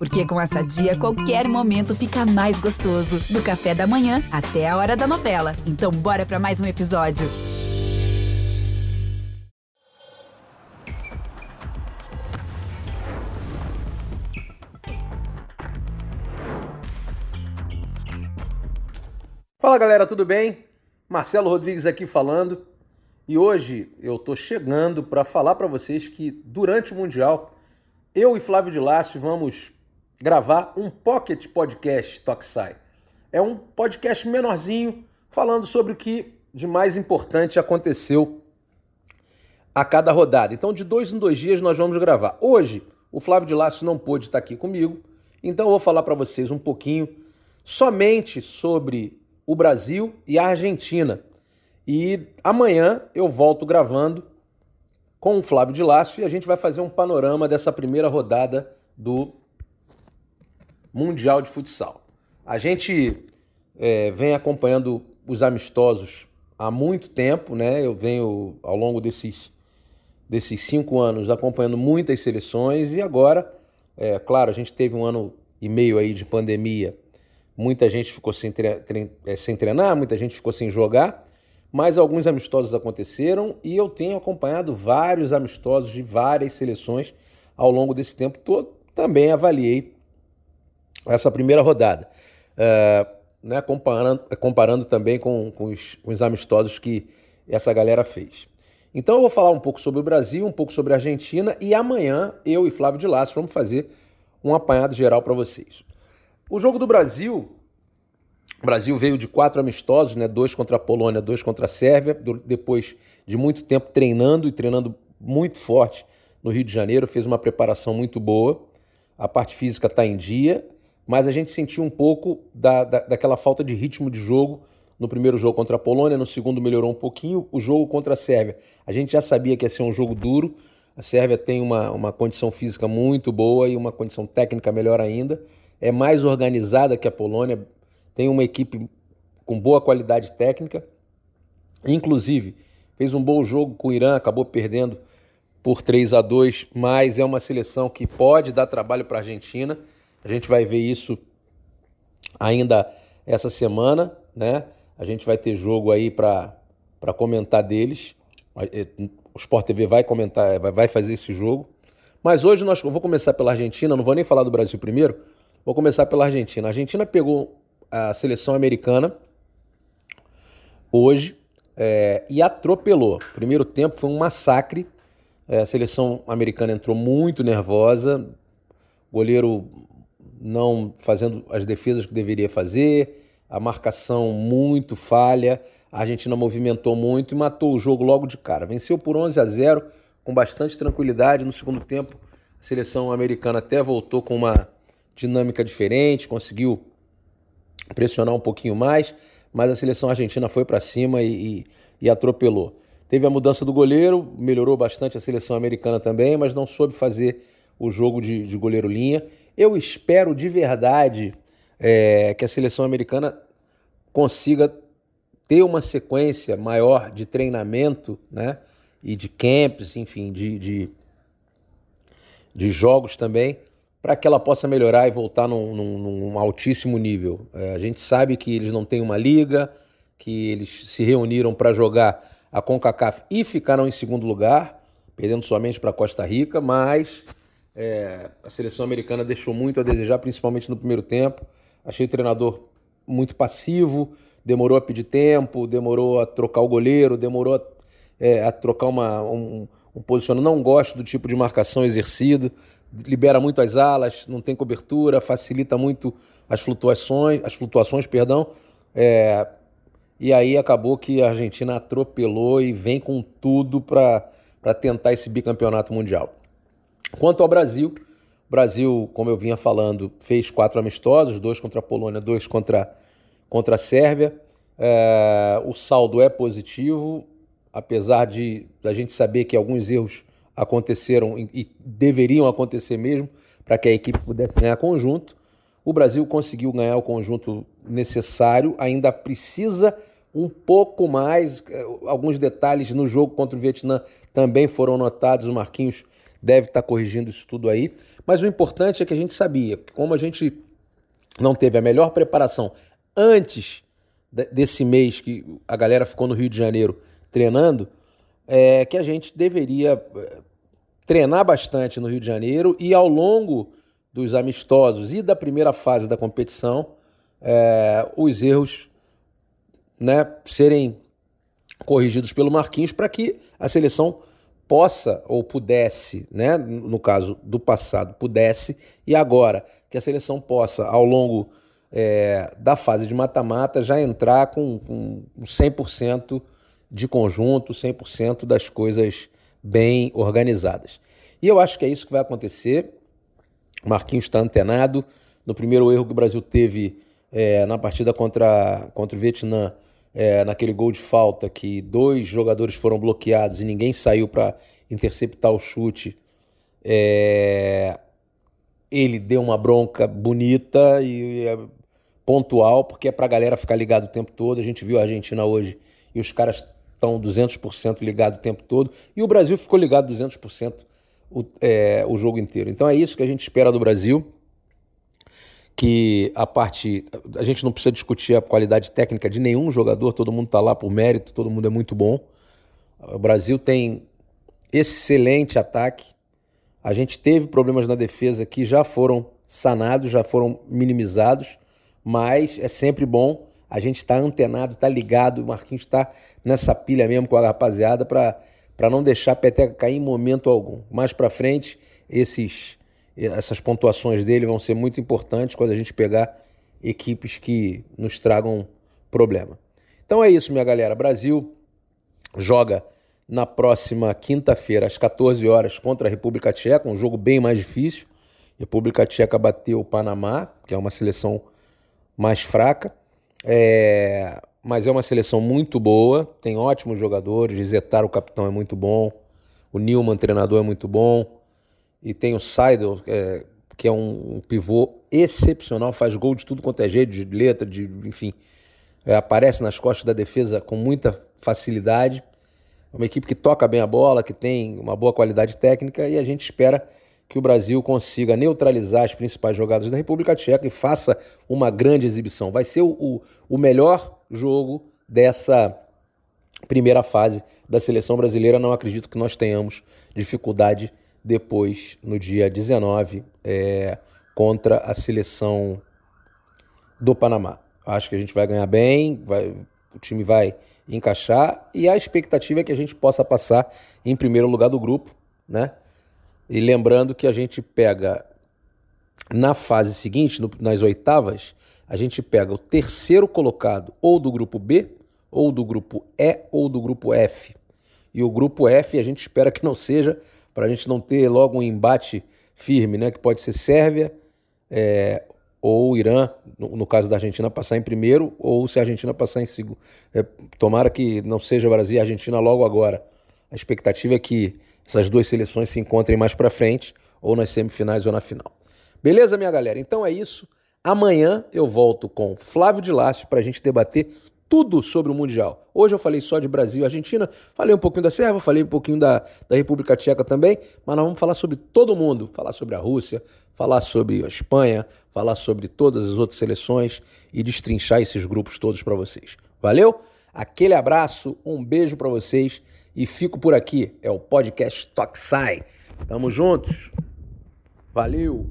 Porque com essa dia, qualquer momento fica mais gostoso. Do café da manhã até a hora da novela. Então, bora para mais um episódio. Fala galera, tudo bem? Marcelo Rodrigues aqui falando. E hoje eu tô chegando para falar para vocês que durante o Mundial eu e Flávio de Lácio vamos gravar um Pocket Podcast Toxai. É um podcast menorzinho falando sobre o que de mais importante aconteceu a cada rodada. Então, de dois em dois dias nós vamos gravar. Hoje, o Flávio de Lácio não pôde estar aqui comigo, então eu vou falar para vocês um pouquinho somente sobre o Brasil e a Argentina. E amanhã eu volto gravando com o Flávio de Lácio e a gente vai fazer um panorama dessa primeira rodada do Mundial de Futsal. A gente é, vem acompanhando os amistosos há muito tempo, né? Eu venho ao longo desses, desses cinco anos acompanhando muitas seleções e agora, é claro, a gente teve um ano e meio aí de pandemia, muita gente ficou sem, tre é, sem treinar, muita gente ficou sem jogar, mas alguns amistosos aconteceram e eu tenho acompanhado vários amistosos de várias seleções ao longo desse tempo todo. Também avaliei essa primeira rodada. É, né, comparando, comparando também com, com, os, com os amistosos que essa galera fez. Então eu vou falar um pouco sobre o Brasil, um pouco sobre a Argentina e amanhã eu e Flávio de Lasso vamos fazer um apanhado geral para vocês. O jogo do Brasil, o Brasil veio de quatro amistosos, né? dois contra a Polônia, dois contra a Sérvia, depois de muito tempo treinando e treinando muito forte no Rio de Janeiro, fez uma preparação muito boa, a parte física está em dia mas a gente sentiu um pouco da, da, daquela falta de ritmo de jogo no primeiro jogo contra a Polônia, no segundo melhorou um pouquinho. O jogo contra a Sérvia, a gente já sabia que ia ser um jogo duro. A Sérvia tem uma, uma condição física muito boa e uma condição técnica melhor ainda. É mais organizada que a Polônia, tem uma equipe com boa qualidade técnica. Inclusive, fez um bom jogo com o Irã, acabou perdendo por 3 a 2 mas é uma seleção que pode dar trabalho para a Argentina. A gente vai ver isso ainda essa semana, né? A gente vai ter jogo aí para comentar deles. Eh, o Sport TV vai comentar, vai fazer esse jogo. Mas hoje nós, eu vou começar pela Argentina, não vou nem falar do Brasil primeiro, vou começar pela Argentina. A Argentina pegou a seleção americana hoje é, e atropelou. Primeiro tempo foi um massacre. É, a seleção americana entrou muito nervosa, goleiro não fazendo as defesas que deveria fazer, a marcação muito falha, a Argentina movimentou muito e matou o jogo logo de cara. Venceu por 11 a 0 com bastante tranquilidade no segundo tempo. A seleção americana até voltou com uma dinâmica diferente, conseguiu pressionar um pouquinho mais, mas a seleção argentina foi para cima e, e, e atropelou. Teve a mudança do goleiro, melhorou bastante a seleção americana também, mas não soube fazer o jogo de, de goleiro linha. Eu espero de verdade é, que a seleção americana consiga ter uma sequência maior de treinamento, né? E de camps, enfim, de, de, de jogos também, para que ela possa melhorar e voltar num, num, num altíssimo nível. É, a gente sabe que eles não têm uma liga, que eles se reuniram para jogar a CONCACAF e ficaram em segundo lugar, perdendo somente para Costa Rica, mas é, a seleção americana deixou muito a desejar, principalmente no primeiro tempo. Achei o treinador muito passivo, demorou a pedir tempo, demorou a trocar o goleiro, demorou a, é, a trocar uma, um, um posicionamento. Não gosto do tipo de marcação exercido, libera muito as alas, não tem cobertura, facilita muito as flutuações, as flutuações, perdão. É, e aí acabou que a Argentina atropelou e vem com tudo para tentar esse bicampeonato mundial. Quanto ao Brasil, o Brasil, como eu vinha falando, fez quatro amistosos, dois contra a Polônia, dois contra, contra a Sérvia. É, o saldo é positivo, apesar de a gente saber que alguns erros aconteceram e, e deveriam acontecer mesmo para que a equipe pudesse ganhar conjunto. O Brasil conseguiu ganhar o conjunto necessário, ainda precisa um pouco mais. É, alguns detalhes no jogo contra o Vietnã também foram notados. O Marquinhos deve estar corrigindo isso tudo aí. Mas o importante é que a gente sabia, como a gente não teve a melhor preparação antes desse mês que a galera ficou no Rio de Janeiro treinando, é que a gente deveria é, treinar bastante no Rio de Janeiro e ao longo dos amistosos e da primeira fase da competição, é, os erros né, serem corrigidos pelo Marquinhos para que a seleção possa ou pudesse, né, no caso do passado, pudesse, e agora que a seleção possa, ao longo é, da fase de mata-mata, já entrar com, com 100% de conjunto, 100% das coisas bem organizadas. E eu acho que é isso que vai acontecer. Marquinhos está antenado. No primeiro erro que o Brasil teve é, na partida contra, contra o Vietnã, é, naquele gol de falta que dois jogadores foram bloqueados e ninguém saiu para interceptar o chute. É, ele deu uma bronca bonita e é pontual, porque é para a galera ficar ligado o tempo todo. A gente viu a Argentina hoje e os caras estão 200% ligados o tempo todo. E o Brasil ficou ligado 200% o, é, o jogo inteiro. Então é isso que a gente espera do Brasil que a parte. A gente não precisa discutir a qualidade técnica de nenhum jogador, todo mundo está lá por mérito, todo mundo é muito bom. O Brasil tem excelente ataque. A gente teve problemas na defesa que já foram sanados, já foram minimizados, mas é sempre bom a gente estar tá antenado, estar tá ligado. O Marquinhos está nessa pilha mesmo com a rapaziada para não deixar a peteca cair em momento algum. Mais para frente, esses essas pontuações dele vão ser muito importantes quando a gente pegar equipes que nos tragam problema. Então é isso, minha galera. Brasil joga na próxima quinta-feira, às 14 horas, contra a República Tcheca, um jogo bem mais difícil. A República Tcheca bateu o Panamá, que é uma seleção mais fraca, é... mas é uma seleção muito boa, tem ótimos jogadores. Zetar, o capitão, é muito bom, o Nilman, treinador, é muito bom e tem o Seidel, é, que é um, um, pivô excepcional, faz gol de tudo quanto é jeito, de letra, de enfim, é, aparece nas costas da defesa com muita facilidade. É uma equipe que toca bem a bola, que tem uma boa qualidade técnica e a gente espera que o Brasil consiga neutralizar as principais jogadas da República Tcheca e faça uma grande exibição. Vai ser o, o, o melhor jogo dessa primeira fase da seleção brasileira. Não acredito que nós tenhamos dificuldade depois, no dia 19, é, contra a seleção do Panamá. Acho que a gente vai ganhar bem, vai, o time vai encaixar e a expectativa é que a gente possa passar em primeiro lugar do grupo, né? E lembrando que a gente pega na fase seguinte, no, nas oitavas, a gente pega o terceiro colocado ou do grupo B, ou do grupo E, ou do grupo F. E o grupo F a gente espera que não seja para a gente não ter logo um embate firme, né? Que pode ser Sérvia é, ou Irã, no, no, caso da Argentina, passar em primeiro, ou se a Argentina passar em segundo. É, tomara que não seja Brasil e Argentina logo agora. A expectativa é que essas duas seleções se encontrem mais para frente, ou nas semifinais ou na final. Beleza, minha galera? Então é isso. Amanhã eu volto com Flávio de Lácio para a gente debater tudo sobre o Mundial. Hoje eu falei só de Brasil e Argentina, falei um pouquinho da Sérvia, falei um pouquinho da, da República Tcheca também, mas nós vamos falar sobre todo mundo, falar sobre a Rússia, falar sobre a Espanha, falar sobre todas as outras seleções e destrinchar esses grupos todos para vocês. Valeu? Aquele abraço, um beijo para vocês e fico por aqui. É o podcast Toxai. Tamo juntos. Valeu.